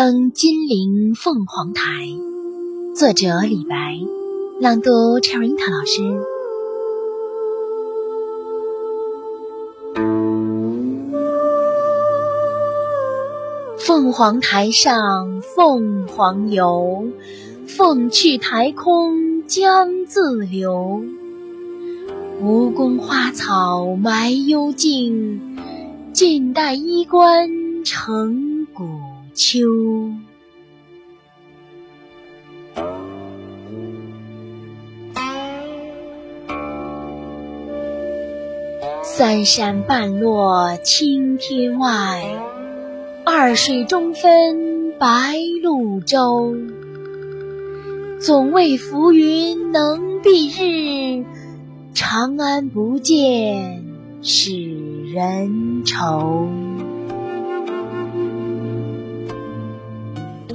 登金陵凤凰台，作者李白，朗读 c h e r i t a 老师。凤凰台上凤凰游，凤去台空江自流。吴宫花草埋幽径，晋代衣冠成古秋。三山半落青天外，二水中分白鹭洲。总为浮云能蔽日。长安不见使人愁。